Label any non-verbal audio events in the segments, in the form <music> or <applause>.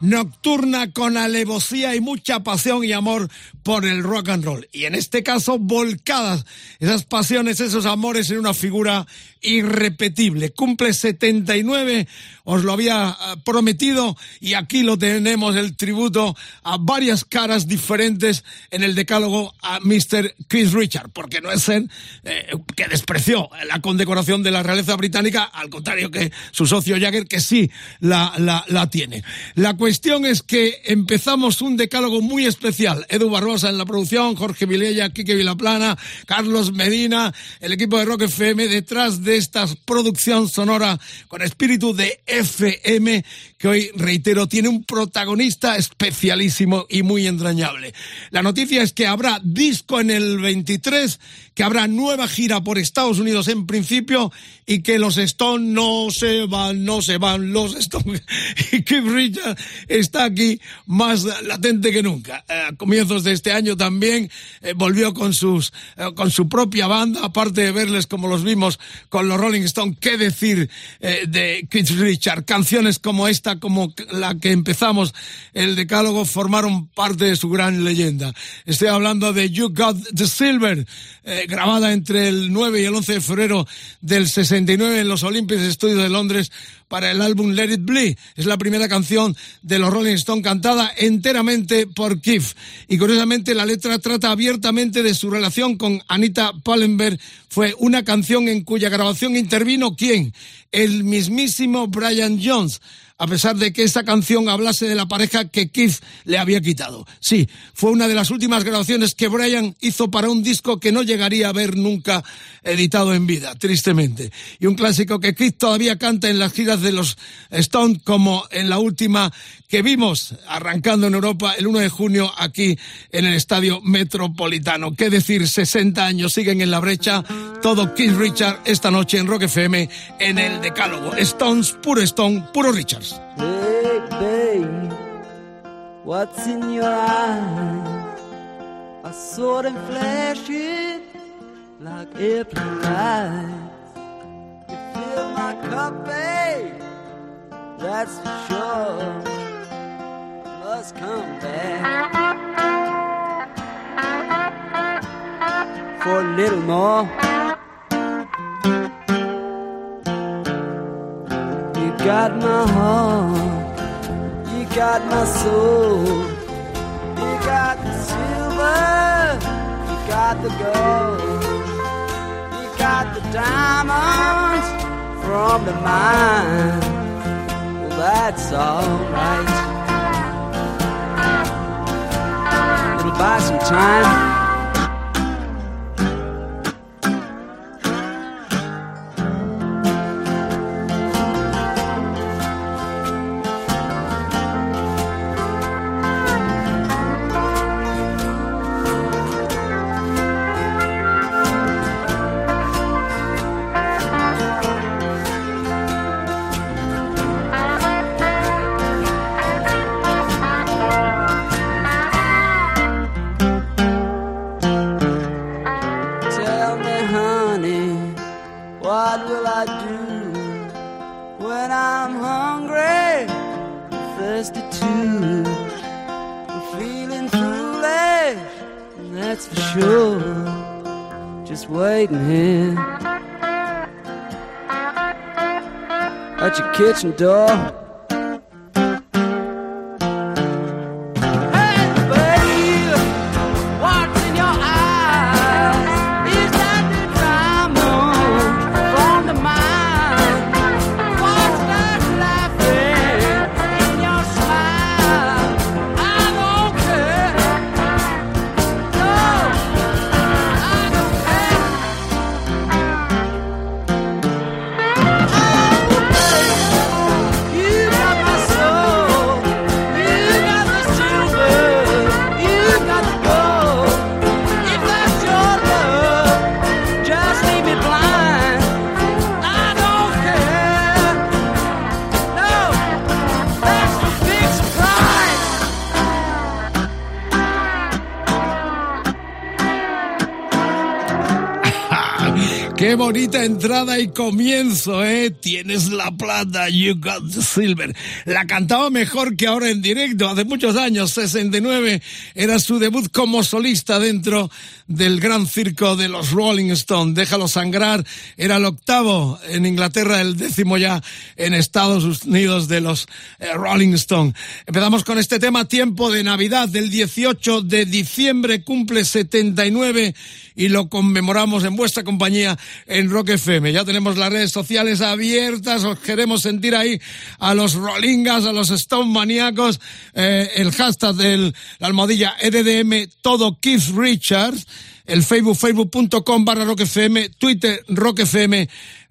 nocturna con alevosía y mucha pasión y amor por el rock and roll. Y en este caso, volcadas esas pasiones, esos amores en una figura irrepetible. Cumple 79, os lo había eh, prometido y aquí lo tenemos, el tributo a varias caras diferentes en el decálogo a Mr. Chris Richard, porque no es él eh, que despreció la condecoración de la realeza británica, al contrario que su socio Jagger, que sí la, la, tiene. La es que empezamos un decálogo muy especial. Edu Barbosa en la producción, Jorge Vilella, Quique Vilaplana, Carlos Medina, el equipo de Rock FM detrás de esta producción sonora con espíritu de FM que hoy, reitero, tiene un protagonista especialísimo y muy entrañable. La noticia es que habrá disco en el 23, que habrá nueva gira por Estados Unidos en principio y que los Stones no se van, no se van los Stones. <laughs> Y Keith Richards está aquí más latente que nunca. Eh, a comienzos de este año también eh, volvió con sus, eh, con su propia banda, aparte de verles como los vimos con los Rolling Stones. ¿Qué decir de Keith Richards? Canciones como esta como la que empezamos el decálogo formaron parte de su gran leyenda. Estoy hablando de You Got the Silver, eh, grabada entre el 9 y el 11 de febrero del 69 en los Olympic Studios de Londres para el álbum Let It Be. Es la primera canción de los Rolling Stones cantada enteramente por Keith. Y curiosamente la letra trata abiertamente de su relación con Anita Pallenberg. Fue una canción en cuya grabación intervino quién? El mismísimo Brian Jones a pesar de que esa canción hablase de la pareja que Keith le había quitado. Sí, fue una de las últimas grabaciones que Brian hizo para un disco que no llegaría a ver nunca editado en vida, tristemente. Y un clásico que Keith todavía canta en las giras de los Stones, como en la última que vimos arrancando en Europa el 1 de junio aquí en el Estadio Metropolitano. ¿Qué decir? 60 años siguen en la brecha. Todo Keith Richard esta noche en Rock FM en el Decálogo. Stones, puro Stone, puro Richards. Hey, babe, what's in your eyes? I saw them flashing like airplane lights. You fill my cup, babe, that's for sure. Must come back for a little more. Got my heart, you got my soul, you got the silver, you got the gold, you got the diamonds from the mine. Well, that's alright. It'll buy some time. That's for sure. Just waiting here at your kitchen door. Bonita entrada y comienzo, ¿eh? Tienes la plata, you got the silver. La cantaba mejor que ahora en directo, hace muchos años, 69, era su debut como solista dentro del gran circo de los Rolling Stones. Déjalo sangrar, era el octavo en Inglaterra, el décimo ya en Estados Unidos de los eh, Rolling Stones. Empezamos con este tema, Tiempo de Navidad, del 18 de diciembre, cumple 79 y lo conmemoramos en vuestra compañía en Rock FM. Ya tenemos las redes sociales abiertas, os queremos sentir ahí a los Rollingas, a los Stone maníacos, eh, el hashtag de la almohadilla EDDM, todo Keith Richards, el Facebook, facebook.com barra Rock FM, Twitter Rock FM,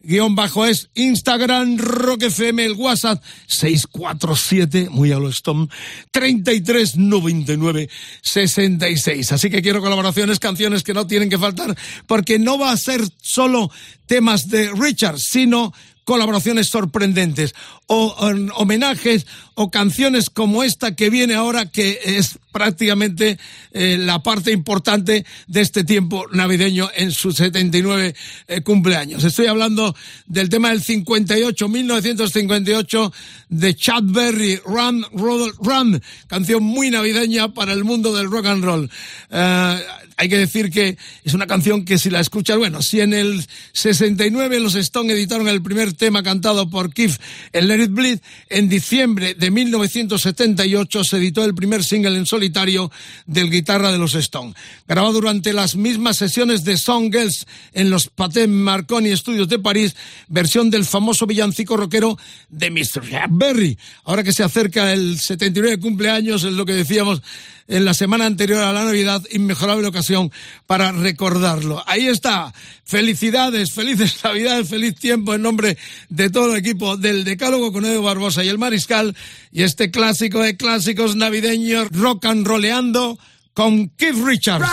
guion bajo es Instagram Rock FM, el WhatsApp 647, muy a lo Stone, 3399 66. Así que quiero colaboraciones, canciones que no tienen que faltar, porque no va a ser solo temas de Richard, sino colaboraciones sorprendentes o, homenajes o canciones como esta que viene ahora que es prácticamente eh, la parte importante de este tiempo navideño en su 79 eh, cumpleaños. Estoy hablando del tema del 58, 1958 de Chad Berry, Run, Run, Run, canción muy navideña para el mundo del rock and roll. Eh, hay que decir que es una canción que si la escuchas, bueno, si en el 69 los Stone editaron el primer tema cantado por Keith, el Let It Bleed, en diciembre de 1978 se editó el primer single en solitario del guitarra de los Stone. Grabado durante las mismas sesiones de Song Girls en los Pathé Marconi Studios de París, versión del famoso villancico rockero de Mr. Berry. Ahora que se acerca el 79 cumpleaños, es lo que decíamos en la semana anterior a la Navidad, inmejorable ocasión para recordarlo. Ahí está. Felicidades, felices <laughs> Navidades, feliz tiempo en nombre de todo el equipo del Decálogo con Edo Barbosa y el Mariscal y este clásico de clásicos navideños rock and roleando con Keith Richards.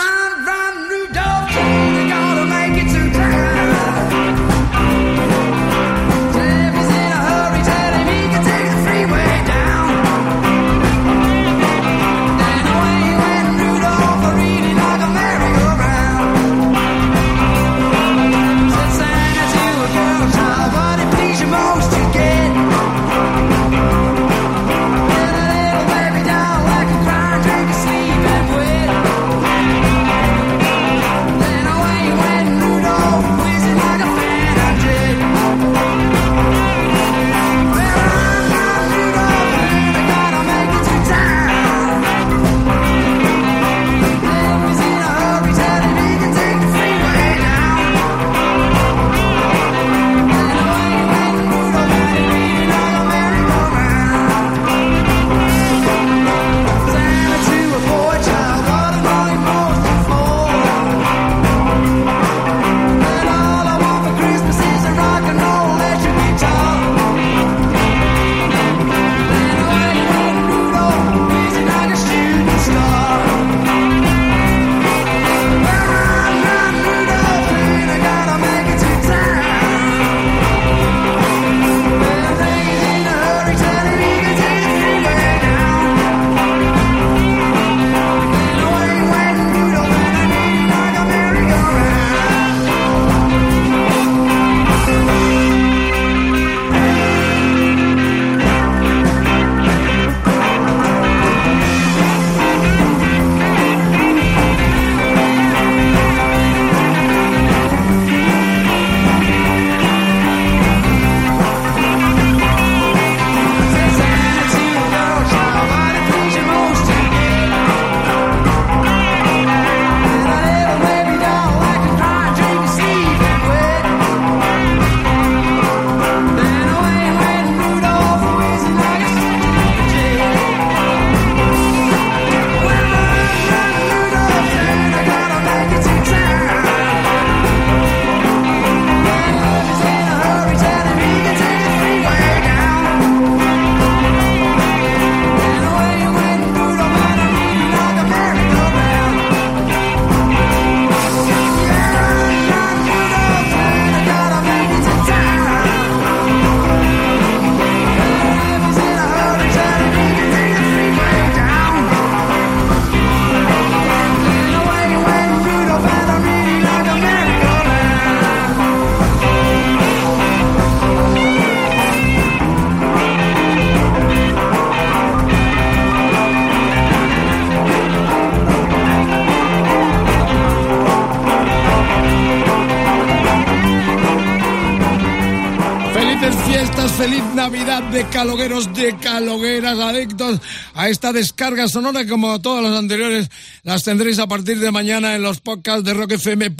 De calogueros, de calogueras, adictos a esta descarga sonora como todas las anteriores las tendréis a partir de mañana en los podcasts de rockfm.fm.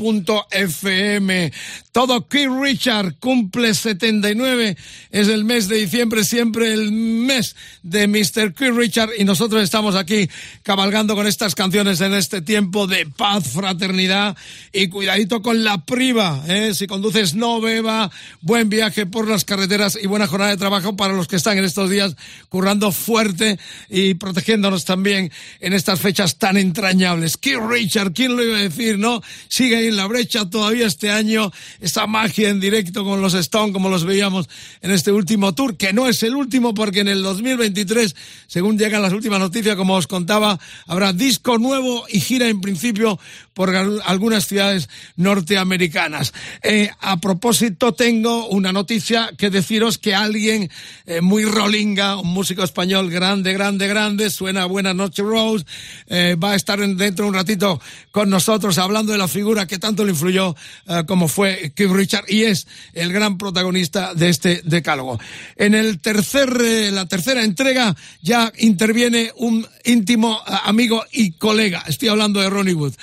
Todo Keith Richard cumple 79, es el mes de diciembre, siempre el mes de Mr. Keith Richard y nosotros estamos aquí cabalgando con estas canciones en este tiempo de paz, fraternidad y cuidadito con la priva, ¿eh? si conduces no beba, buen viaje por las carreteras y buena jornada de trabajo para los que están en estos días currando fuerte y protegiéndonos también en estas fechas tan entrañables. Keith Richard, ¿quién lo iba a decir, no? Sigue ahí en la brecha todavía este año, esta magia en directo con los Stone, como los veíamos en este último tour, que no es el último porque en el 2023, según llegan las últimas noticias, como os contaba, habrá disco nuevo y gira en principio por al- algunas ciudades norteamericanas. Eh, a propósito, tengo una noticia que deciros que alguien eh, muy rolinga, un músico español grande, grande, grande, suena Buenas noches Rose, eh, va a estar en- dentro de un ratito con nosotros hablando de la figura que tanto le influyó como fue Keith Richard y es el gran protagonista de este decálogo. En el tercer, la tercera entrega ya interviene un íntimo amigo y colega. Estoy hablando de Ronnie Wood.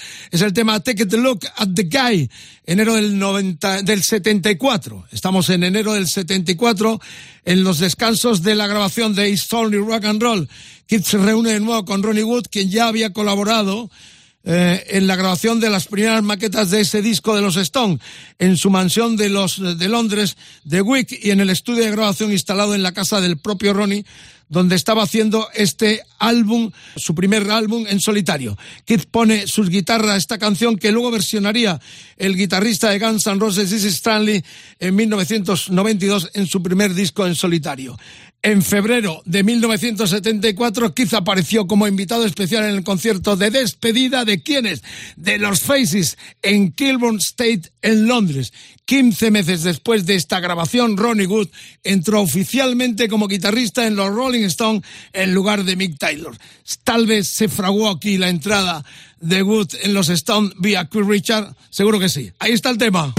El tema Take a Look at the Guy, enero del 90, del 74. Estamos en enero del 74 en los descansos de la grabación de It's Only Rock and Roll. Keith se reúne de nuevo con Ronnie Wood, quien ya había colaborado eh, en la grabación de las primeras maquetas de ese disco de los Stone en su mansión de los de Londres de Wick y en el estudio de grabación instalado en la casa del propio Ronnie donde estaba haciendo este álbum, su primer álbum en solitario. Keith pone sus guitarras a esta canción que luego versionaría el guitarrista de Guns N' Roses, Dizzy Stanley, en 1992 en su primer disco en solitario. En febrero de 1974, Keith apareció como invitado especial en el concierto de despedida de quienes? De los Faces en Kilburn State en Londres. 15 meses después de esta grabación, Ronnie Wood entró oficialmente como guitarrista en los Rolling Stones en lugar de Mick Taylor. Tal vez se fraguó aquí la entrada de Wood en los Stones vía Keith Richard. Seguro que sí. Ahí está el tema.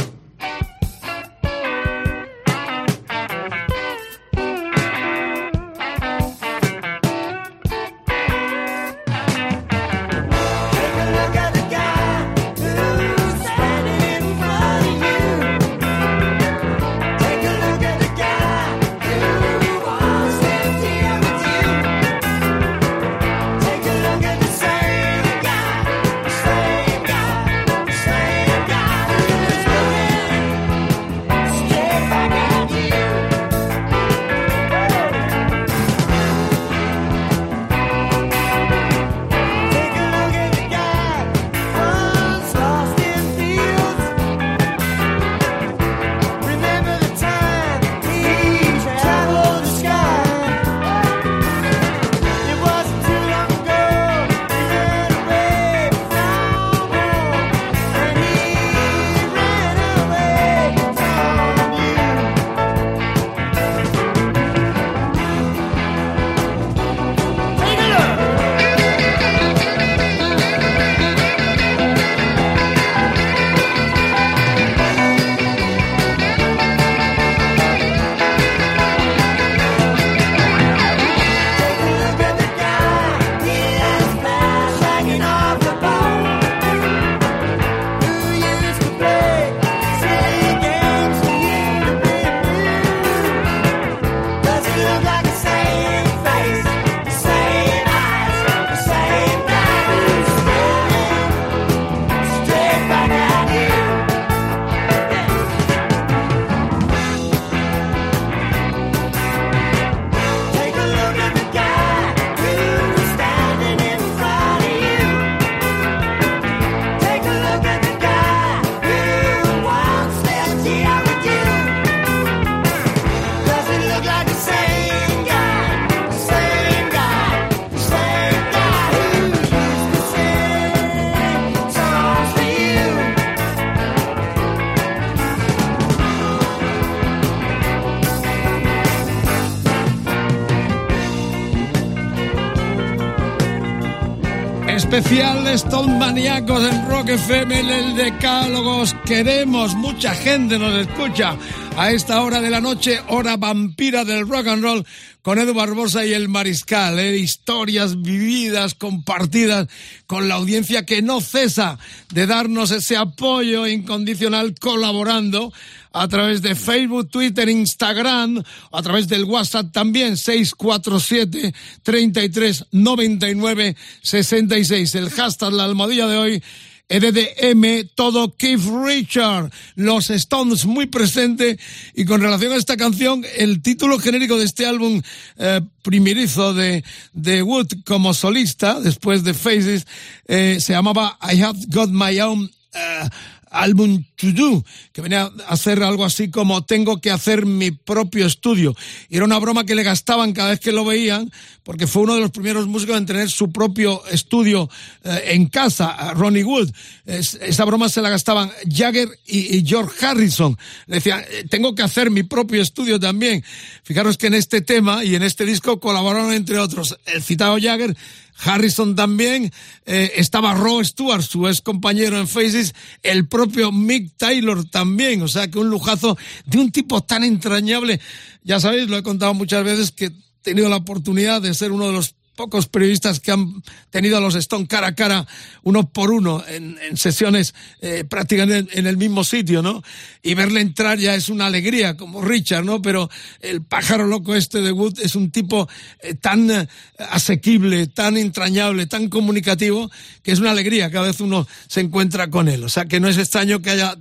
Especial de Stone Maníacos en Rock FM en el Decálogo. Os queremos, mucha gente nos escucha a esta hora de la noche, hora vampira del rock and roll, con Edu Barbosa y el Mariscal. ¿eh? Historias vividas, compartidas con la audiencia que no cesa de darnos ese apoyo incondicional colaborando a través de Facebook, Twitter, Instagram, a través del WhatsApp también, 647 33 99 66. El hashtag, la almohadilla de hoy, EDDM, todo Keith Richard, los Stones muy presente y con relación a esta canción, el título genérico de este álbum eh, primerizo de, de Wood como solista, después de Faces, eh, se llamaba I Have Got My Own eh, álbum to do, que venía a hacer algo así como tengo que hacer mi propio estudio. Y era una broma que le gastaban cada vez que lo veían, porque fue uno de los primeros músicos en tener su propio estudio eh, en casa, Ronnie Wood. Es, esa broma se la gastaban Jagger y, y George Harrison. Le decían, eh, tengo que hacer mi propio estudio también. Fijaros que en este tema y en este disco colaboraron entre otros el citado Jagger, Harrison también, eh, estaba Roe Stewart, su ex compañero en Faces, el propio Mick Taylor también, o sea que un lujazo de un tipo tan entrañable. Ya sabéis, lo he contado muchas veces que he tenido la oportunidad de ser uno de los pocos periodistas que han tenido a los Stone cara a cara, uno por uno, en, sesiones eh, prácticamente en el mismo sitio, ¿no? Y verle entrar ya es una alegría, como Richard, ¿no? Pero el pájaro loco este de Wood es un tipo eh, tan eh, asequible, tan entrañable, tan comunicativo, que es una alegría cada vez uno se encuentra con él. O sea que no es extraño que haya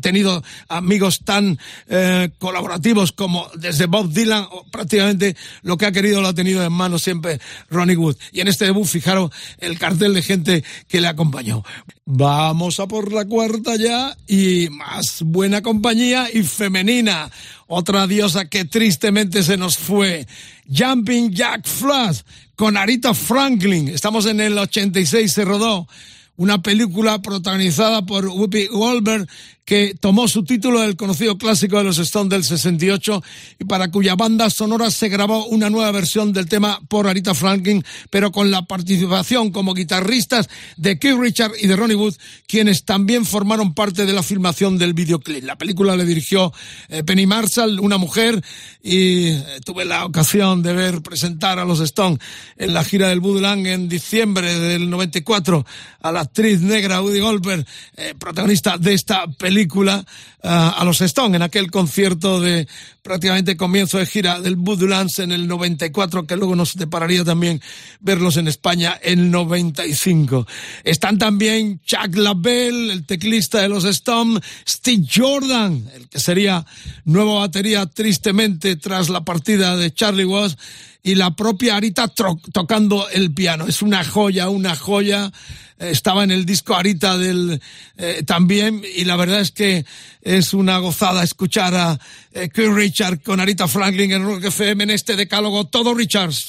tenido amigos tan eh, colaborativos como desde Bob Dylan, prácticamente lo que ha querido lo ha tenido en mano siempre Ronnie Wood. Y en este debut, fijaros el cartel de gente que le acompañó. Vamos a por la cuarta ya y más buena compañía y femenina. Otra diosa que tristemente se nos fue. Jumping Jack Flash con Arita Franklin. Estamos en el 86, se rodó una película protagonizada por Whoopi Goldberg que tomó su título del conocido clásico de los Stones del 68 y para cuya banda sonora se grabó una nueva versión del tema por Arita Franklin, pero con la participación como guitarristas de Keith Richard y de Ronnie Wood, quienes también formaron parte de la filmación del videoclip. La película le dirigió eh, Penny Marshall, una mujer, y eh, tuve la ocasión de ver presentar a los Stones en la gira del Woodland en diciembre del 94 a la actriz negra Woody Goldberg, eh, protagonista de esta película película uh, a los Stone en aquel concierto de prácticamente comienzo de gira del Woodlands en el 94, que luego nos depararía también verlos en España en el 95. Están también Chuck LaBelle, el teclista de los Stone, Steve Jordan, el que sería nueva batería tristemente tras la partida de Charlie Watts, y la propia Arita tocando el piano. Es una joya, una joya estaba en el disco Arita del eh, también y la verdad es que es una gozada escuchar a eh, Richard con Arita Franklin en Rock FM en este decálogo todo Richards.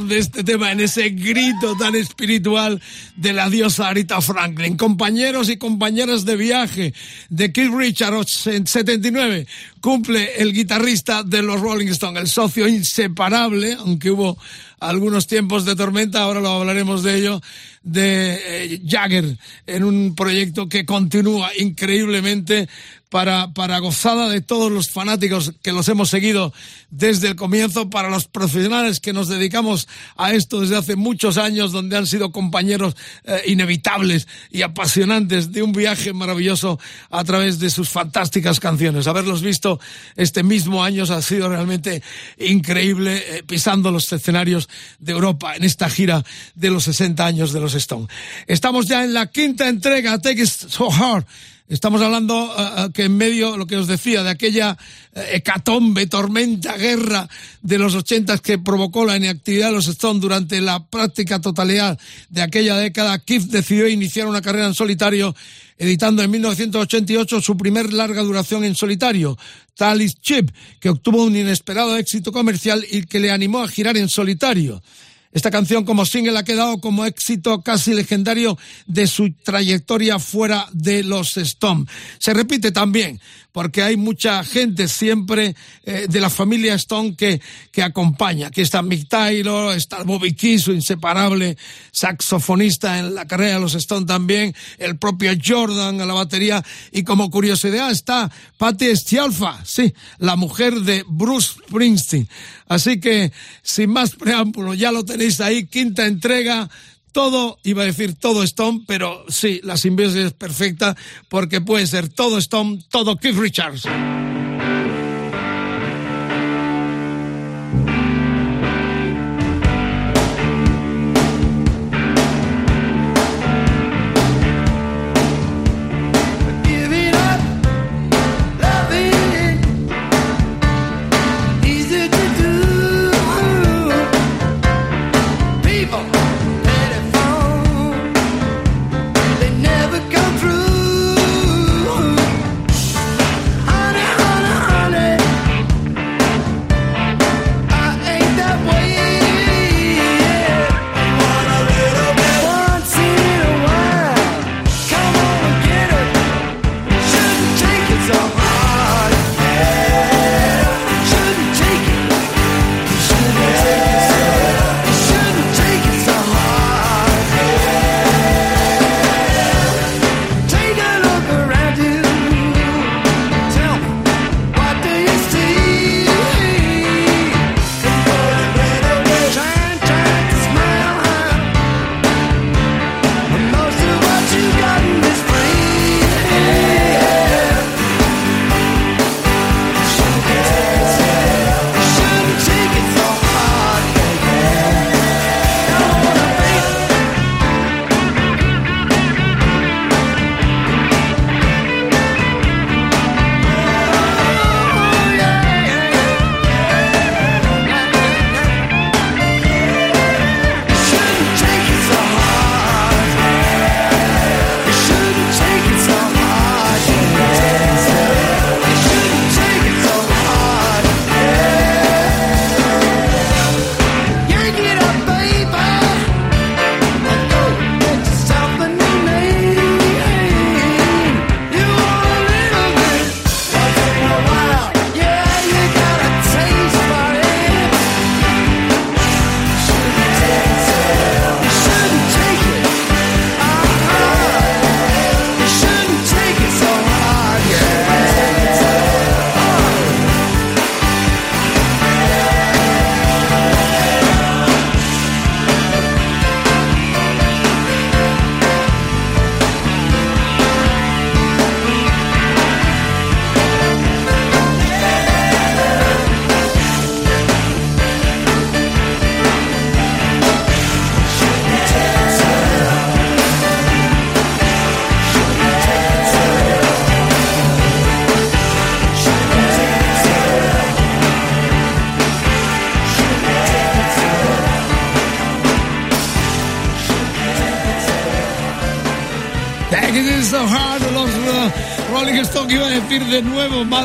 De este tema en ese grito tan espiritual de la diosa Arita Franklin. Compañeros y compañeras de viaje de Keith Richards en 79 cumple el guitarrista de los Rolling Stones, el socio inseparable, aunque hubo algunos tiempos de tormenta, ahora lo hablaremos de ello, de eh, Jagger en un proyecto que continúa increíblemente para, para gozada de todos los fanáticos que los hemos seguido desde el comienzo, para los profesionales que nos dedicamos a esto desde hace muchos años, donde han sido compañeros eh, inevitables y apasionantes de un viaje maravilloso a través de sus fantásticas canciones. Haberlos visto este mismo año ha sido realmente increíble eh, pisando los escenarios de Europa en esta gira de los 60 años de los Stone. Estamos ya en la quinta entrega, Take It So Hard. Estamos hablando uh, que en medio, lo que os decía, de aquella uh, hecatombe, tormenta, guerra de los ochentas que provocó la inactividad de los Stones durante la práctica totalidad de aquella década, Keith decidió iniciar una carrera en solitario, editando en 1988 su primer larga duración en solitario, Talis Chip, que obtuvo un inesperado éxito comercial y que le animó a girar en solitario. Esta canción como single ha quedado como éxito casi legendario de su trayectoria fuera de los Stones. Se repite también porque hay mucha gente siempre eh, de la familia Stone que, que acompaña. Aquí está Mick Taylor, está Bobby Key, su inseparable saxofonista en la carrera de los Stone también, el propio Jordan a la batería y como curiosidad está Patti Stialfa, sí, la mujer de Bruce Springsteen. Así que, sin más preámbulo, ya lo tenéis ahí, quinta entrega, todo, iba a decir todo Stone, pero sí, la simbiosis es perfecta porque puede ser todo Stone, todo Keith Richards.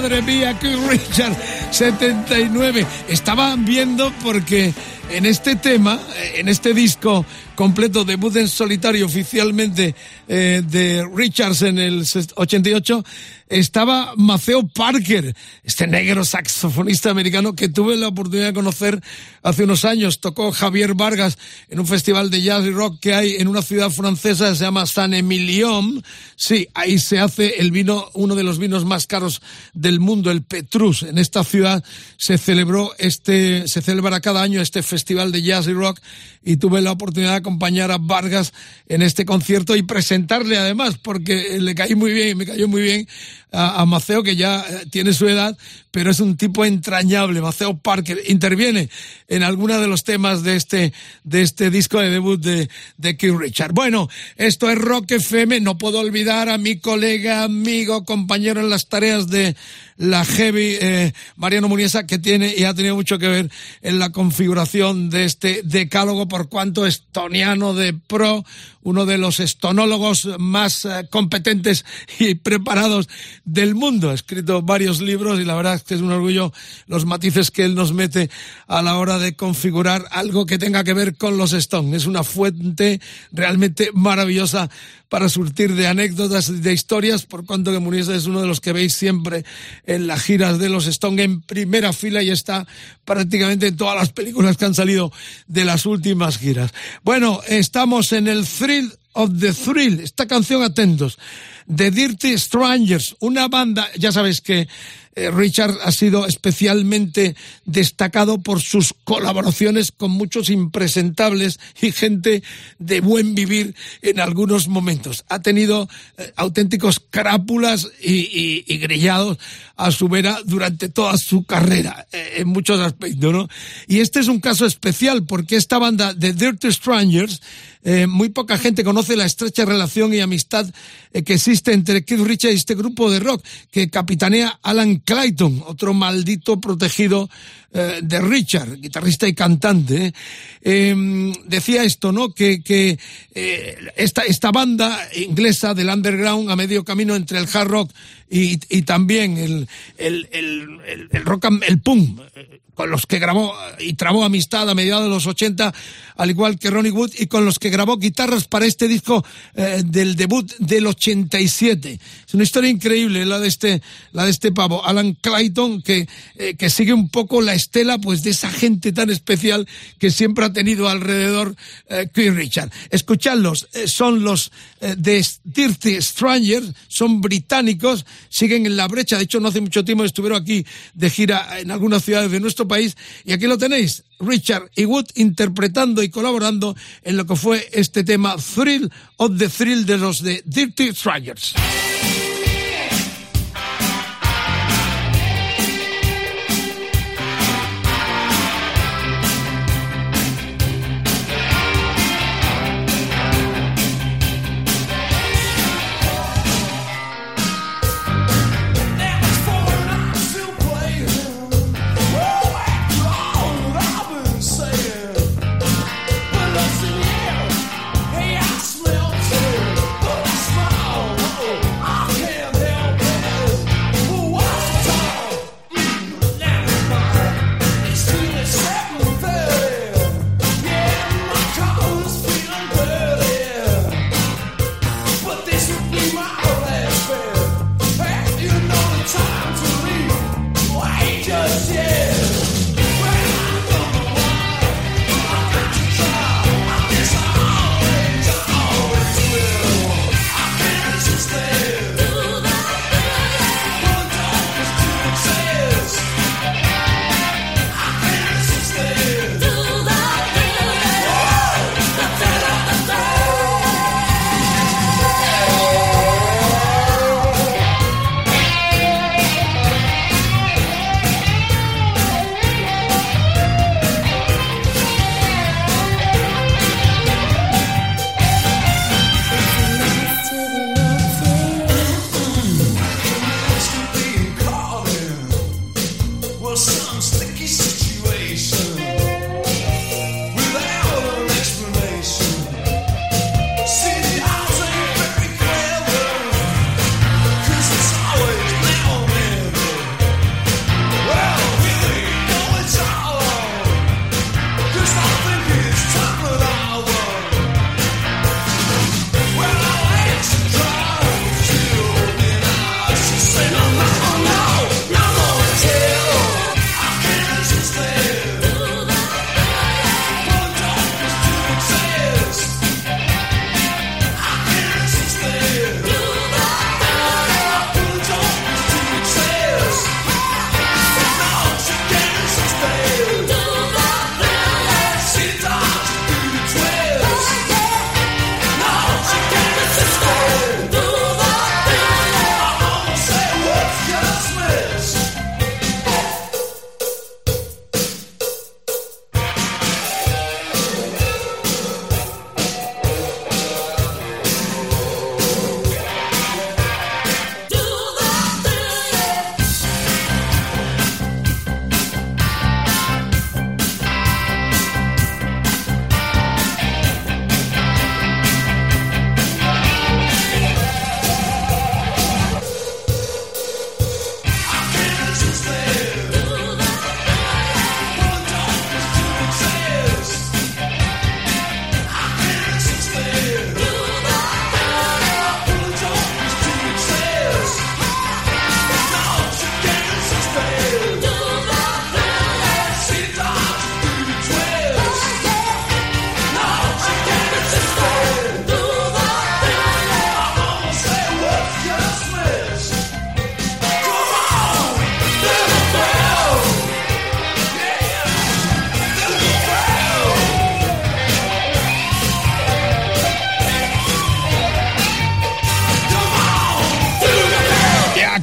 Madre mía, Keith Richards 79. Estaban viendo porque en este tema, en este disco completo, debut en solitario oficialmente eh, de Richards en el 88, estaba Maceo Parker, este negro saxofonista americano que tuve la oportunidad de conocer hace unos años. Tocó Javier Vargas en un festival de jazz y rock que hay en una ciudad francesa que se llama San Emilion. Sí, ahí se hace el vino, uno de los vinos más caros del mundo, el Petrus. En esta ciudad se celebró este, se celebra cada año este festival de jazz y rock y tuve la oportunidad de acompañar a Vargas en este concierto y presentarle además, porque le caí muy bien, me cayó muy bien a, Maceo, que ya eh, tiene su edad, pero es un tipo entrañable. Maceo Parker interviene en alguno de los temas de este, de este disco de debut de, de Keith Richard. Bueno, esto es Rock FM. No puedo olvidar a mi colega, amigo, compañero en las tareas de la Heavy, eh, Mariano Muniesa, que tiene y ha tenido mucho que ver en la configuración de este decálogo, por cuanto estoniano de pro, uno de los estonólogos más eh, competentes y preparados del mundo. Ha escrito varios libros y la verdad que es un orgullo los matices que él nos mete a la hora de configurar algo que tenga que ver con los Stones. Es una fuente realmente maravillosa para surtir de anécdotas, de historias, por cuanto que Muniesa es uno de los que veis siempre en las giras de los Stones en primera fila y está prácticamente en todas las películas que han salido de las últimas giras. Bueno, estamos en el thrill of the thrill. Esta canción, atentos. The Dirty Strangers, una banda, ya sabéis que eh, Richard ha sido especialmente destacado por sus colaboraciones con muchos impresentables y gente de buen vivir en algunos momentos. Ha tenido eh, auténticos crápulas y, y, grillados a su vera durante toda su carrera, eh, en muchos aspectos, ¿no? Y este es un caso especial porque esta banda de Dirty Strangers eh, muy poca gente conoce la estrecha relación y amistad eh, que existe entre Keith Richards y este grupo de rock que capitanea Alan Clayton, otro maldito protegido eh, de Richard, guitarrista y cantante. Eh, decía esto, ¿no? Que, que esta, esta banda inglesa del underground a medio camino entre el hard rock y, y también el, el, el, el, rock, el punk, con los que grabó y trabó amistad a mediados de los 80, al igual que Ronnie Wood, y con los que grabó guitarras para este disco eh, del debut del 87. Es una historia increíble la de este, la de este pavo, Alan Clayton, que, eh, que sigue un poco la estela pues de esa gente tan especial que siempre ha tenido alrededor eh, Keith Richard. Escuchadlos, eh, son los de Dirty Strangers, son británicos, siguen en la brecha, de hecho no hace mucho tiempo estuvieron aquí de gira en algunas ciudades de nuestro país y aquí lo tenéis, Richard y Wood interpretando y colaborando en lo que fue este tema Thrill of the Thrill de los de Dirty Strangers.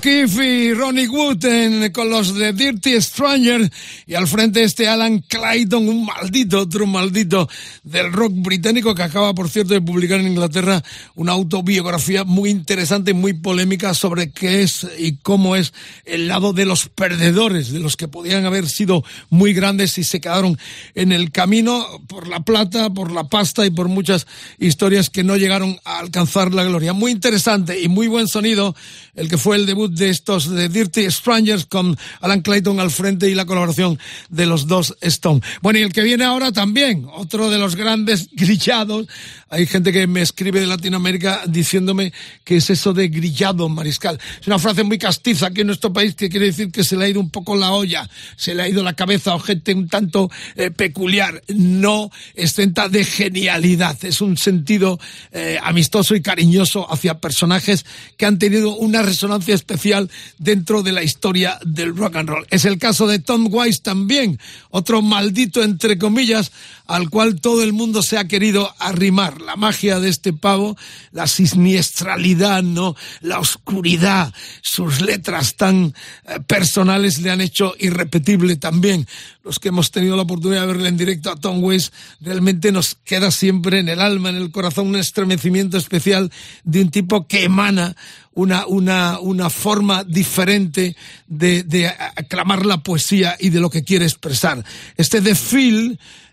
O'Keefe y Ronnie Wood en- con los de Dirty Stranger y al frente este Alan Clayton, un maldito, otro maldito del rock británico que acaba, por cierto, de publicar en Inglaterra una autobiografía muy interesante y muy polémica sobre qué es y cómo es el lado de los perdedores, de los que podían haber sido muy grandes y se quedaron en el camino por la plata, por la pasta y por muchas historias que no llegaron a alcanzar la gloria. Muy interesante y muy buen sonido el que fue el debut de estos de Dirty Strangers con Alan Clayton al frente y la colaboración de los dos Stone. Bueno, y el que viene ahora también, otro de los grandes <laughs> grillados. Hay gente que me escribe de Latinoamérica diciéndome que es eso de grillado mariscal. Es una frase muy castiza aquí en nuestro país que quiere decir que se le ha ido un poco la olla, se le ha ido la cabeza o gente un tanto eh, peculiar. No exenta de genialidad. Es un sentido eh, amistoso y cariñoso hacia personajes que han tenido una resonancia especial dentro de la historia del rock and roll. Es el caso de Tom Wise también, otro maldito entre comillas, al cual todo el mundo se ha querido arrimar. La magia de este pavo, la siniestralidad, ¿no? La oscuridad, sus letras tan eh, personales le han hecho irrepetible también. Los que hemos tenido la oportunidad de verle en directo a Tom Waits, realmente nos queda siempre en el alma, en el corazón, un estremecimiento especial de un tipo que emana una, una, una forma diferente de, de aclamar la poesía y de lo que quiere expresar. Este de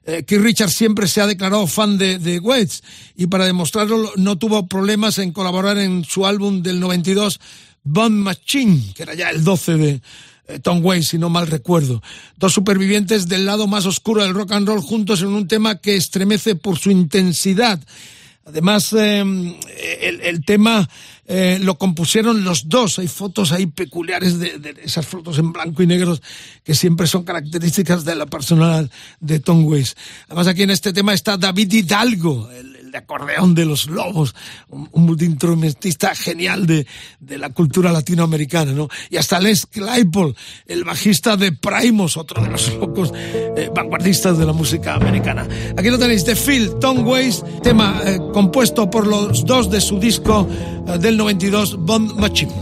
eh, Keith Richards siempre se ha declarado fan de, de Waits y para demostrarlo no tuvo problemas en colaborar en su álbum del 92, Bomb Machine, que era ya el 12 de eh, Tom Waits, si no mal recuerdo. Dos supervivientes del lado más oscuro del rock and roll juntos en un tema que estremece por su intensidad. Además, eh, el, el, tema eh, lo compusieron los dos. Hay fotos ahí peculiares de, de, esas fotos en blanco y negros que siempre son características de la personalidad de Tom Waits. Además, aquí en este tema está David Hidalgo, de acordeón de los lobos, un, un multiinstrumentista genial de, de, la cultura latinoamericana, ¿no? Y hasta Les Claypool, el bajista de Primos, otro de los locos eh, vanguardistas de la música americana. Aquí lo tenéis, de Phil, Tom Waits, tema eh, compuesto por los dos de su disco uh, del 92, Bond Machine.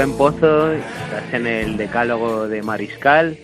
Rubén Pozo, estás en el Decálogo de Mariscal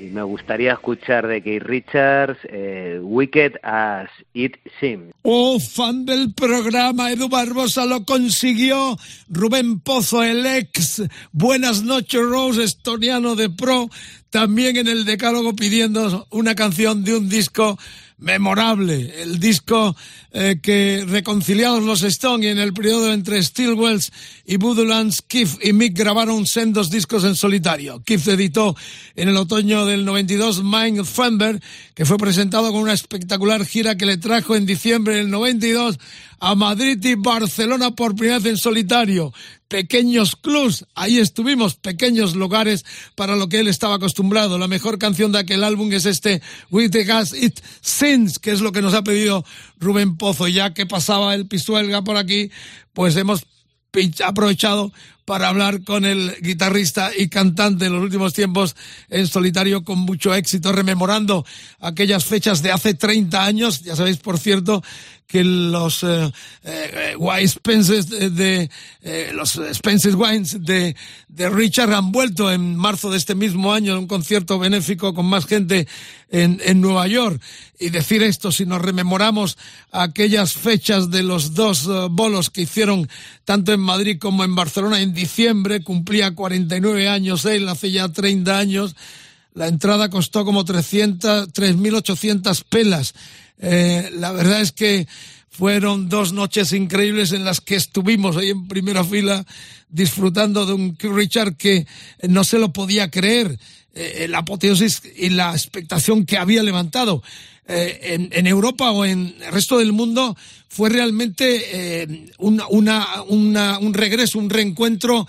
y me gustaría escuchar de Keith Richards eh, Wicked as It Seems. Oh, fan del programa, Edu Barbosa lo consiguió. Rubén Pozo, el ex Buenas noches Rose, estoniano de pro, también en el decálogo pidiendo una canción de un disco memorable, el disco eh, que reconciliados los Stones y en el periodo entre Stillwells y Voodoolands, Keith y Mick grabaron sendos discos en solitario. Keith editó en el otoño del 92 Mind Thunder, que fue presentado con una espectacular gira que le trajo en diciembre del 92 a Madrid y Barcelona por primera vez en solitario. Pequeños clubs, ahí estuvimos, pequeños lugares para lo que él estaba acostumbrado. La mejor canción de aquel álbum es este With the Gas It Sins, que es lo que nos ha pedido Rubén Pozo. Ya que pasaba el Pisuelga por aquí, pues hemos aprovechado para hablar con el guitarrista y cantante en los últimos tiempos en solitario con mucho éxito, rememorando aquellas fechas de hace 30 años. Ya sabéis, por cierto, que los eh, eh, White Spences de, de eh, los Spencer Wines de, de Richard han vuelto en marzo de este mismo año en un concierto benéfico con más gente en, en Nueva York. Y decir esto, si nos rememoramos aquellas fechas de los dos uh, bolos que hicieron tanto en Madrid como en Barcelona en diciembre, cumplía 49 años él, hace ya 30 años, la entrada costó como 300, 3.800 pelas. Eh, la verdad es que fueron dos noches increíbles en las que estuvimos ahí en primera fila disfrutando de un Richard que no se lo podía creer, eh, apoteosis y la expectación que había levantado. Eh, en, Europa o en el resto del mundo fue realmente eh, una, una, una, un regreso, un reencuentro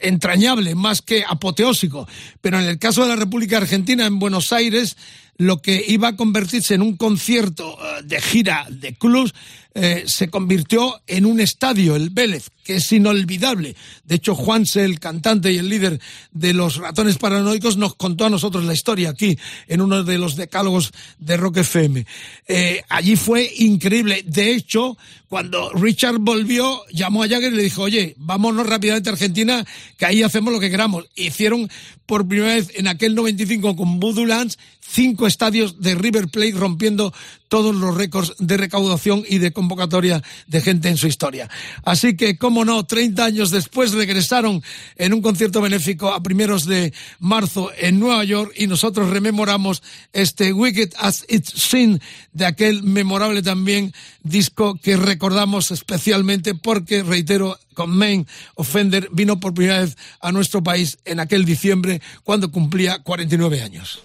entrañable, más que apoteósico. Pero en el caso de la República Argentina, en Buenos Aires, lo que iba a convertirse en un concierto uh, de gira de clubs eh, se convirtió en un estadio, el Vélez, que es inolvidable. De hecho, Juanse, el cantante y el líder de los ratones paranoicos, nos contó a nosotros la historia aquí, en uno de los decálogos de Rock FM. Eh, allí fue increíble. De hecho, cuando Richard volvió, llamó a Jagger y le dijo, oye, vámonos rápidamente a Argentina, que ahí hacemos lo que queramos. Hicieron por primera vez en aquel 95 con Voodoo Lands cinco estadios de River Plate rompiendo todos los récords de recaudación y de convocatoria de gente en su historia. Así que, cómo no, 30 años después regresaron en un concierto benéfico a primeros de marzo en Nueva York y nosotros rememoramos este Wicked as It's Seen de aquel memorable también disco que recordamos especialmente porque, reitero, con Main Offender vino por primera vez a nuestro país en aquel diciembre cuando cumplía 49 años.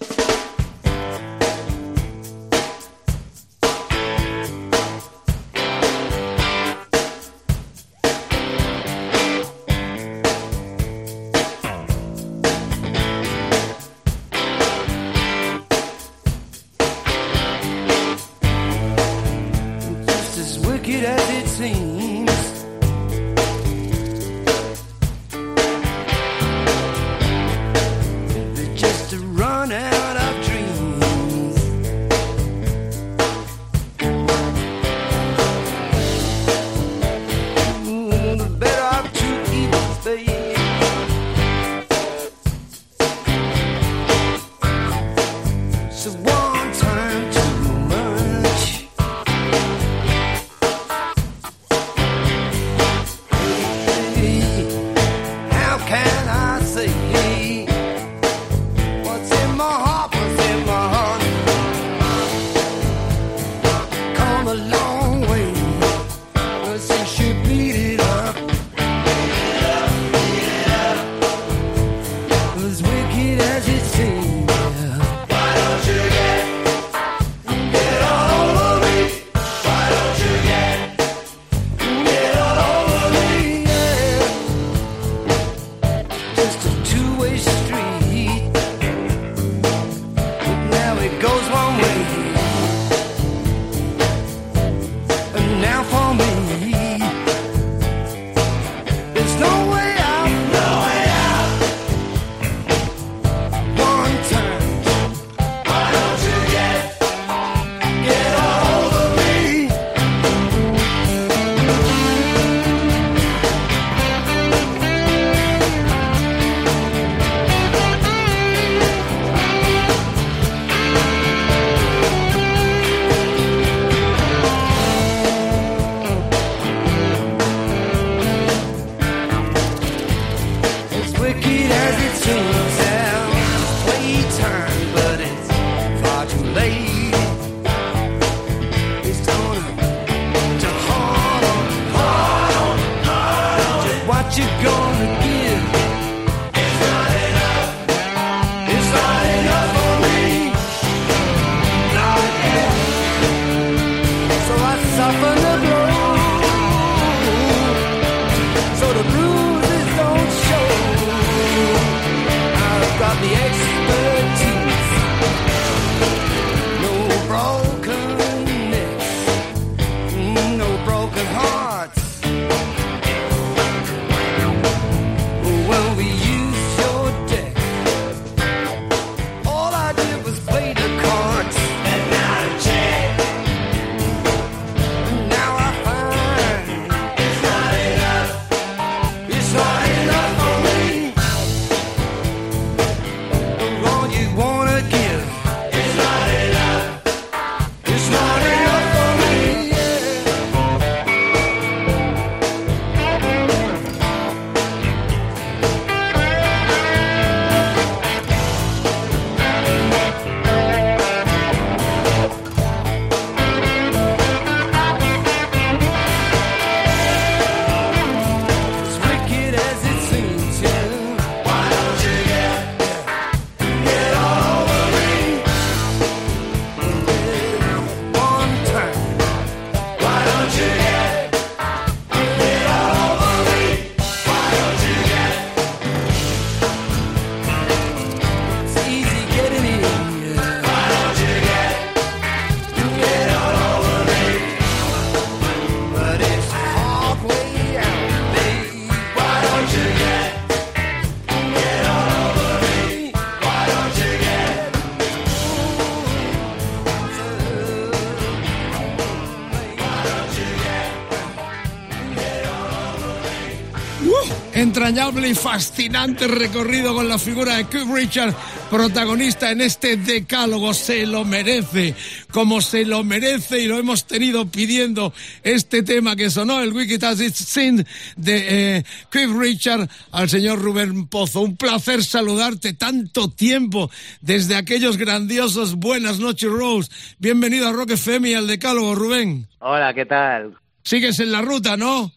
Entrañable y fascinante recorrido con la figura de Keith Richard, protagonista en este decálogo. Se lo merece, como se lo merece y lo hemos tenido pidiendo este tema que sonó, el Wicked As It's Sin de eh, Keith Richard al señor Rubén Pozo. Un placer saludarte tanto tiempo desde aquellos grandiosos Buenas noches, Rose. Bienvenido a Rock FM y al decálogo, Rubén. Hola, ¿qué tal? Sigues en la ruta, ¿no?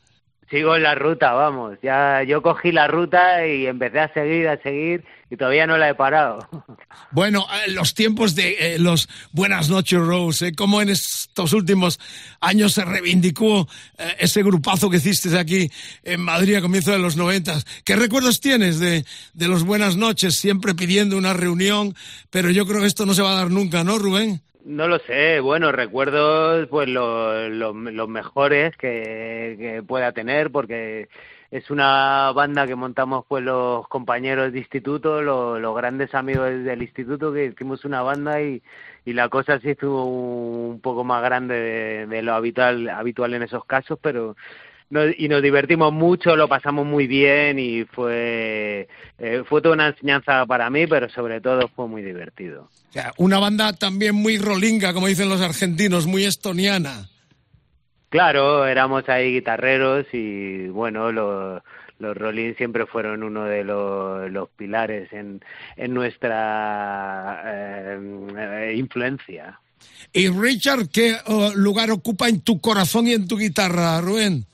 Sigo en la ruta, vamos. Ya yo cogí la ruta y empecé a seguir, a seguir y todavía no la he parado. <laughs> Bueno, eh, los tiempos de eh, los Buenas noches, Rose, eh, cómo en estos últimos años se reivindicó eh, ese grupazo que hiciste aquí en Madrid a comienzos de los noventas. ¿Qué recuerdos tienes de, de los Buenas noches? Siempre pidiendo una reunión, pero yo creo que esto no se va a dar nunca, ¿no, Rubén? No lo sé, bueno, recuerdo pues lo- lo- los mejores que, pueda tener porque es una banda que montamos pues los compañeros de instituto, lo- los grandes amigos del instituto que hicimos una banda y, la cosa se hizo un poco más grande de, de lo habitual, habitual en esos casos, pero y nos divertimos mucho, lo pasamos muy bien y fue, eh, fue toda una enseñanza para mí, pero sobre todo fue muy divertido. O sea, una banda también muy rolinga, como dicen los argentinos, muy estoniana. Claro, éramos ahí guitarreros y bueno, los, los Rolling siempre fueron uno de los, los pilares en, en nuestra eh, eh, influencia. Y Richard, ¿qué oh, lugar ocupa en tu corazón y en tu guitarra, Rubén?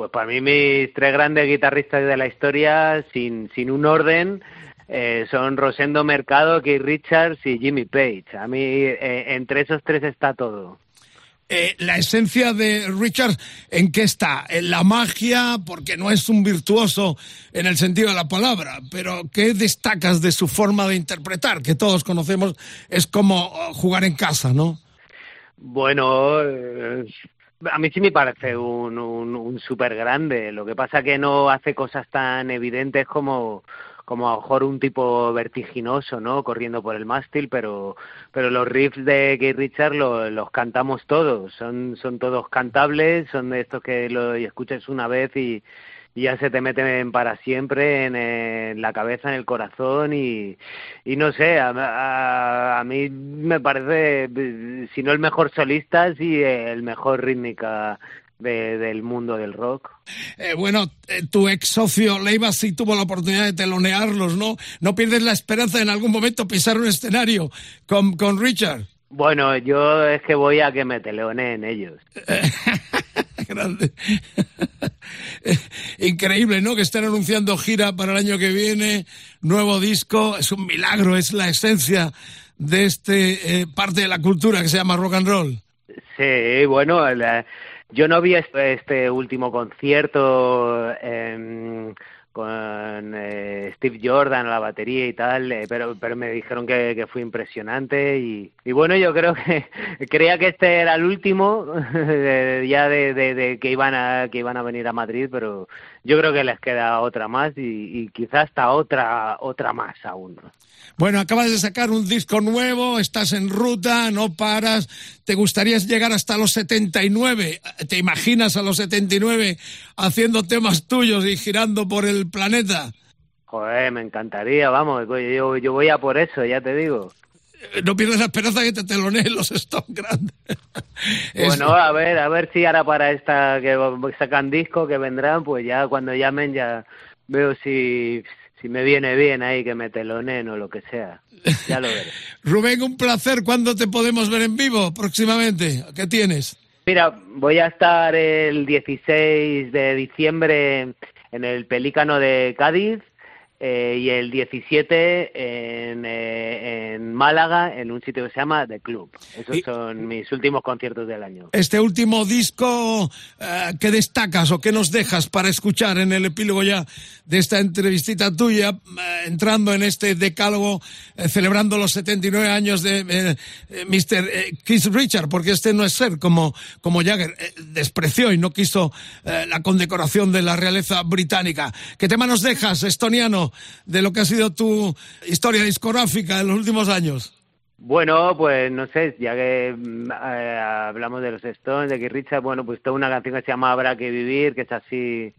Pues para mí mis tres grandes guitarristas de la historia, sin, sin un orden, eh, son Rosendo Mercado, Keith Richards y Jimmy Page. A mí eh, entre esos tres está todo. Eh, la esencia de Richard, ¿en qué está? En la magia, porque no es un virtuoso en el sentido de la palabra, pero ¿qué destacas de su forma de interpretar? Que todos conocemos, es como oh, jugar en casa, ¿no? Bueno, a mí sí me parece un, un, un súper grande. Lo que pasa que no hace cosas tan evidentes como, como a lo mejor un tipo vertiginoso, ¿no? Corriendo por el mástil, pero, pero los riffs de Keith Richards lo- los cantamos todos. Son, son todos cantables, son de estos que lo escuchas una vez y, y ya se te meten para siempre en, en la cabeza, en el corazón y, y no sé, a, a- a mí me parece, si no el mejor solista, sí el mejor rítmica de- del mundo del rock. Eh, bueno, eh, tu ex socio Leiva sí tuvo la oportunidad de telonearlos, ¿no? ¿No pierdes la esperanza de en algún momento pisar un escenario con, con Richard? Bueno, yo es que voy a que me teleoneen ellos. <laughs> Grande. <laughs> Increíble, ¿no? Que estén anunciando gira para el año que viene, nuevo disco, es un milagro, es la esencia de este eh, parte de la cultura que se llama rock and roll. Sí, bueno, la- yo no vi este, este último concierto em, con eh, Steve Jordan a la batería y tal, eh, pero pero me dijeron que, que fue impresionante y, bueno, yo creo que <laughs> creía que este era el último <laughs> ya de- de que iban a que iban a venir a Madrid, pero yo creo que les queda otra más y, y quizás hasta otra otra más aún. ¿no? Bueno, acabas de sacar un disco nuevo, estás en ruta, no paras, te gustaría llegar hasta los 79, ¿te imaginas a los 79 haciendo temas tuyos y girando por el planeta? Joder, me encantaría, vamos, yo, yo voy a por eso, ya te digo. No pierdes la esperanza que te teloneen los Stone Grandes. Es- <laughs> Bueno, a ver, a ver si ahora para esta que sacan disco que vendrán, pues ya cuando llamen ya veo si si me viene bien ahí que me telonen o lo que sea. Ya lo veré. <laughs> Rubén, un placer. ¿Cuándo te podemos ver en vivo próximamente? ¿Qué tienes? Mira, voy a estar el 16 de diciembre en el Pelícano de Cádiz eh, y el 17 en, eh, en Málaga, en un sitio que se llama The Club. Esos Y- son mis últimos conciertos del año. Este último disco, eh, ¿qué destacas o qué nos dejas para escuchar en el epílogo ya de esta entrevistita tuya, eh, entrando en este decálogo, eh, celebrando los 79 años de eh, Mr. Keith Richard, porque este no es ser como, como Jagger, despreció y no quiso eh, la condecoración de la realeza británica. ¿Qué tema nos dejas, estoniano, de lo que ha sido tu historia discográfica en los últimos años? Bueno, pues no sé, ya que mm, eh, hablamos de los Stones, de Keith Richards, bueno, pues toda una canción que se llama Habrá que vivir, que es así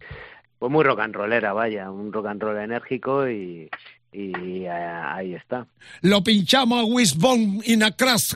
pues muy rock and rollera, vaya, un rock and roll enérgico y, y eh, ahí está. Lo pinchamos a Wisbon in a Crash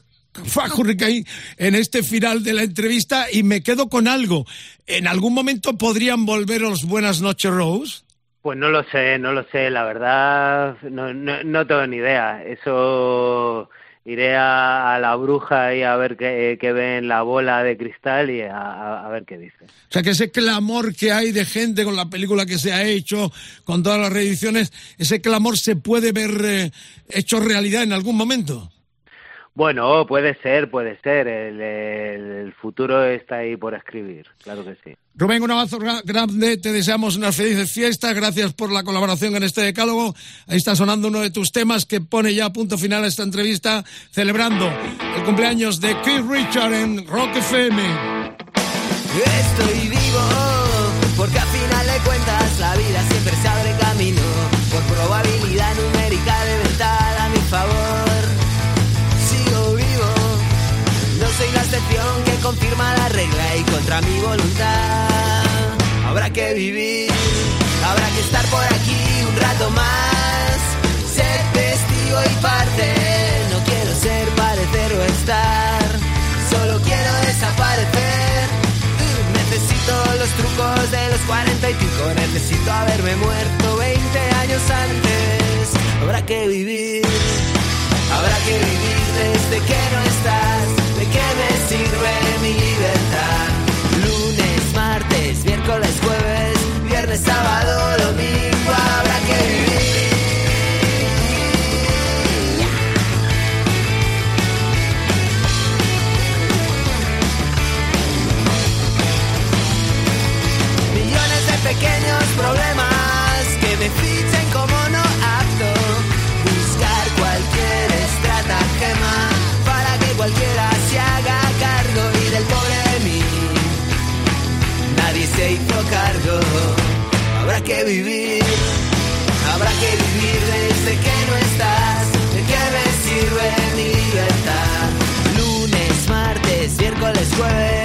en este final de la entrevista y me quedo con algo. ¿En algún momento podrían volver los Buenas noches, Rose? Pues no lo sé, no lo sé, la verdad, no, no, tengo ni idea. Eso iré a, la bruja y a ver qué, qué ve en la bola de cristal y a ver qué dice. O sea, que ese clamor que hay de gente con la película que se ha hecho, con todas las reediciones, ese clamor se puede ver eh, hecho realidad en algún momento. Bueno, puede ser, puede ser. El, el- el futuro está ahí por escribir, claro que sí. Rubén, un abrazo gra- grande, te deseamos unas felices fiestas, gracias por la colaboración en este decálogo. Ahí está sonando uno de tus temas que pone ya punto final a esta entrevista, celebrando el cumpleaños de Keith Richard en Rock FM. Estoy vivo porque a final de cuentas la vida siempre se que confirma la regla y contra mi voluntad habrá que vivir, habrá que estar por aquí un rato más, ser testigo y parte. No quiero ser, parecer o estar, solo quiero desaparecer. Necesito los trucos de los 40 y pico, necesito haberme muerto 20 años antes. Habrá que vivir, habrá que vivir desde que no estás. Sábado, domingo, habrá que vivir desde que no estás. ¿De qué me sirve mi libertad? Lunes, martes, miércoles, jueves,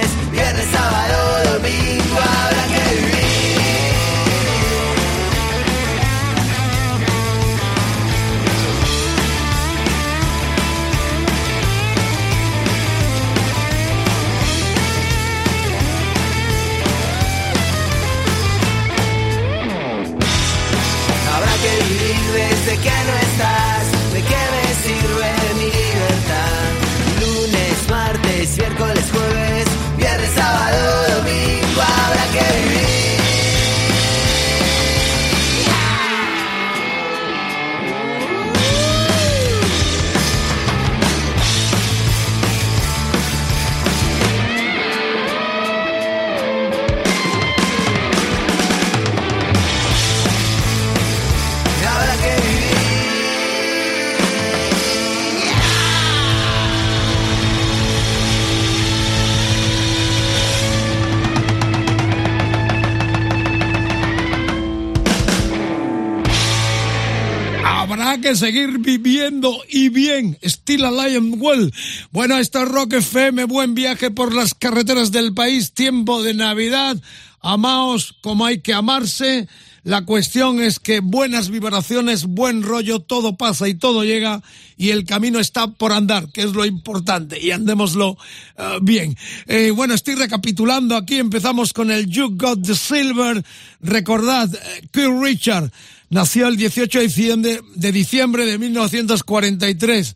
seguir viviendo y bien. Still alive and well. Bueno, esto es Rock FM. Buen viaje por las carreteras del país. Tiempo de Navidad. Amaos como hay que amarse. La cuestión es que buenas vibraciones, buen rollo, todo pasa y todo llega y el camino está por andar, que es lo importante, y andémoslo eh, bien. Eh, bueno, estoy recapitulando aquí, empezamos con el You Got the Silver. Recordad, eh, Keith Richard nació el 18 de diciembre de, diciembre de 1943.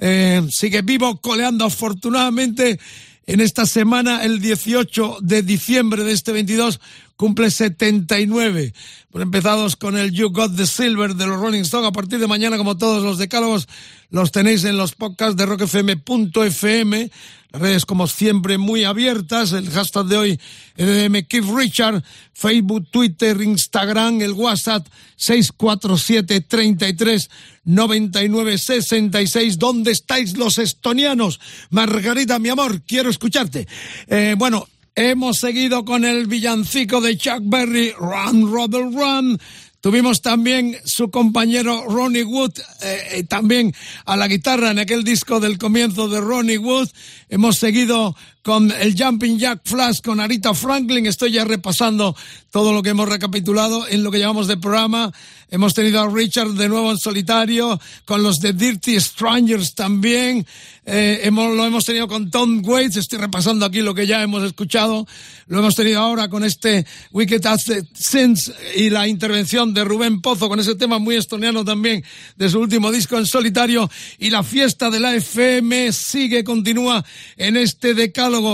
Eh, sigue vivo, coleando afortunadamente. En esta semana, el 18 de diciembre de este 22, cumple 79. Bueno, empezados con el You Got the Silver de los Rolling Stones. A partir de mañana, como todos los decálogos, los tenéis en los podcasts de rockfm.fm. Redes, como siempre, muy abiertas. El hashtag de hoy, EDM Keith Richard. Facebook, Twitter, Instagram, el WhatsApp 647 33 99 66. ¿Dónde estáis los estonianos? Margarita, mi amor, quiero escucharte. Eh, bueno, hemos seguido con el villancico de Chuck Berry, Run, Rubber, Run. Tuvimos también su compañero Ronnie Wood, eh, eh, también a la guitarra en aquel disco del comienzo de Ronnie Wood. Hemos seguido con el Jumping Jack Flash con Arita Franklin. Estoy ya repasando todo lo que hemos recapitulado en lo que llamamos de programa. Hemos tenido a Richard de nuevo en solitario, con los de Dirty Strangers también. Eh, hemos, lo hemos tenido con Tom Waits, estoy repasando aquí lo que ya hemos escuchado. Lo hemos tenido ahora con este Wicked As Sins y la intervención de Rubén Pozo con ese tema muy estoniano también de su último disco en solitario. Y la fiesta de la FM sigue, continúa en este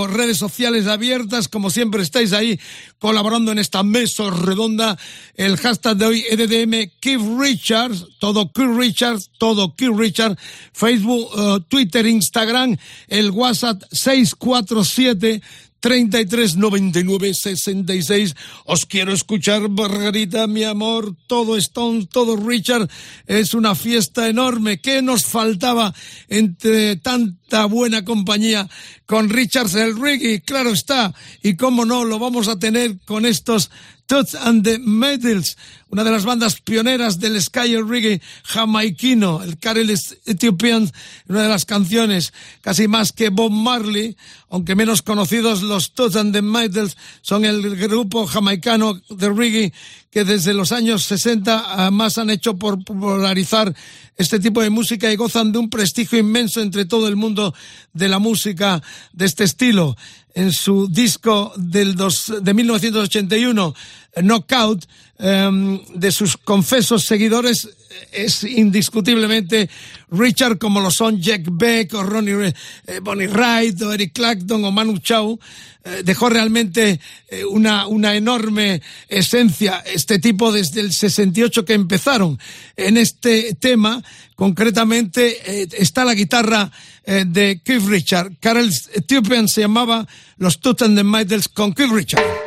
Redes sociales abiertas, como siempre estáis ahí colaborando en esta mesa redonda. El hashtag de hoy, EDDM, Keith Richards, todo Keith Richards, todo Keith Richards, Facebook, uh, Twitter, Instagram, el WhatsApp 647 33 99 66. Os quiero escuchar, Margarita, mi amor. Todo Stone, todo Richard. Es una fiesta enorme. ¿Qué nos faltaba entre tanta buena compañía con Richard el? Claro está. Y cómo no, lo vamos a tener con estos Toots and the Medals, una de las bandas pioneras del Sky Reggae jamaiquino, el Karel Ethiopian, una de las canciones casi más que Bob Marley, aunque menos conocidos los Toots and the Medals, son el grupo jamaicano de reggae que desde los años 60 más han hecho por popularizar este tipo de música y gozan de un prestigio inmenso entre todo el mundo de la música de este estilo. En su disco del dos, de 1981, Knockout, um, de sus confesos seguidores, es indiscutiblemente Richard, como lo son Jack Beck o Ronnie, eh, Bonnie Wright o Eric Clapton o Manu Chao. Eh, dejó realmente eh, una, una enorme esencia este tipo desde el 68 que empezaron en este tema. Concretamente está la guitarra de Keith Richard. Carol Ethiopian se llamaba Los Toots the Midles con Keith Richard.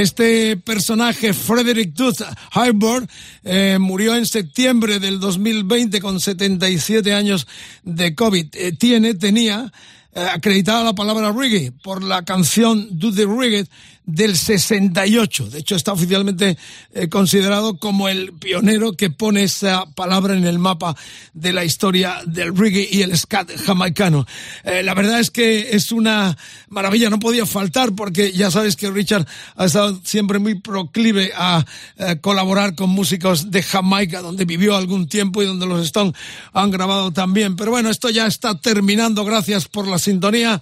Este personaje, Frederick Tooth Harbord, eh, murió en septiembre del 2020 con 77 años de COVID. Eh, tiene, tenía eh, acreditada la palabra reggae por la canción Do the Reggae del 68. De hecho, está oficialmente eh, considerado como el pionero que pone esa palabra en el mapa de la historia del reggae y el scat jamaicano. Eh, la verdad es que es una maravilla, no podía faltar porque ya sabes que Richard ha estado siempre muy proclive a eh, colaborar con músicos de Jamaica, donde vivió algún tiempo y donde los Stones han grabado también. Pero bueno, esto ya está terminando. Gracias por la sintonía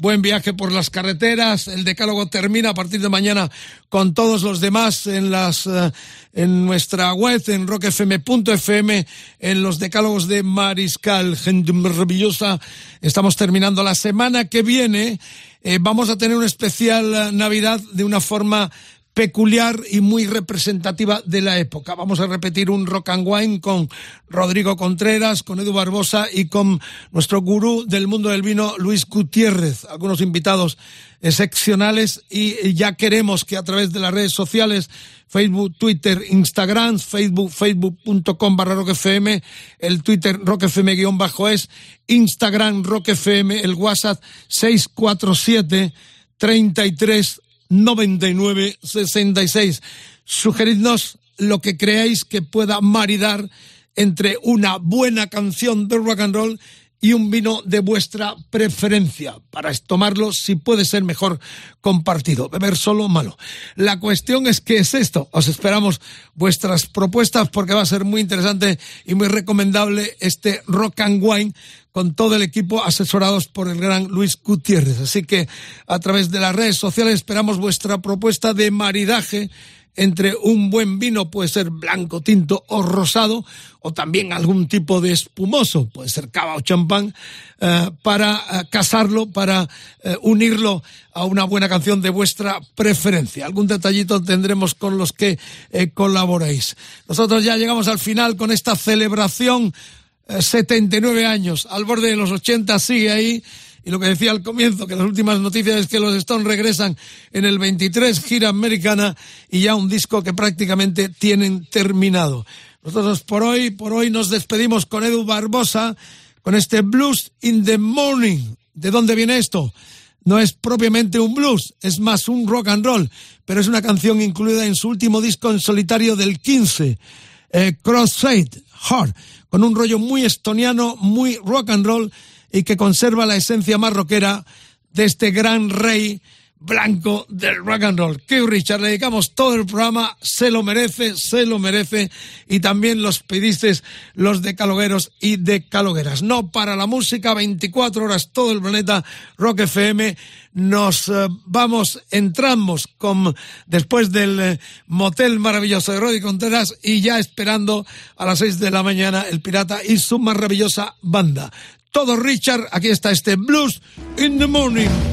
buen viaje por las carreteras. El decálogo termina a partir de mañana con todos los demás en las eh, en nuestra web en rockfm.fm en los decálogos de Mariscal, gente maravillosa. Estamos terminando la semana que viene. Eh, vamos a tener una especial eh, Navidad de una forma peculiar y muy representativa de la época. Vamos a repetir un rock and wine con Rodrigo Contreras, con Edu Barbosa y con nuestro gurú del mundo del vino, Luis Gutiérrez. Algunos invitados excepcionales y ya queremos que a través de las redes sociales Facebook, Twitter, Instagram, Facebook, facebook.com barra roquefm, el Twitter roquefm guion bajo es, Instagram roquefm, el WhatsApp 647 33 9966. Sugeridnos lo que creáis que pueda maridar entre una buena canción de rock and roll y un vino de vuestra preferencia para tomarlo si puede ser mejor compartido. Beber solo malo. La cuestión es que es esto. Os esperamos vuestras propuestas porque va a ser muy interesante y muy recomendable este Rock and Wine con todo el equipo asesorados por el gran Luis Gutiérrez. Así que a través de las redes sociales esperamos vuestra propuesta de maridaje entre un buen vino, puede ser blanco, tinto o rosado, o también algún tipo de espumoso, puede ser cava o champán, eh, para eh, casarlo, para eh, unirlo a una buena canción de vuestra preferencia. Algún detallito tendremos con los que colaboréis. Nosotros ya llegamos al final con esta celebración 79 años, al borde de los 80, sigue ahí. Y lo que decía al comienzo, que las últimas noticias es que los Stones regresan en el 23, gira americana, y ya un disco que prácticamente tienen terminado. Nosotros por hoy, por hoy nos despedimos con Edu Barbosa, con este Blues in the Morning. ¿De dónde viene esto? No es propiamente un blues, es más un rock and roll, pero es una canción incluida en su último disco en solitario del 15, eh, Crossfade Heart con un rollo muy estoniano, muy rock and roll y que conserva la esencia más de este gran rey blanco del rock and roll. Que Richard, le dedicamos todo el programa, se lo merece, se lo merece, y también los pediste los de calogueros y de calogueras. No para la música, 24 horas todo el planeta, Rock FM, nos eh, vamos, entramos con, después del eh, motel maravilloso de Roddy Contreras y ya esperando a las 6 de la mañana el pirata y su maravillosa banda. Todo Richard, aquí está este Blues in the Morning.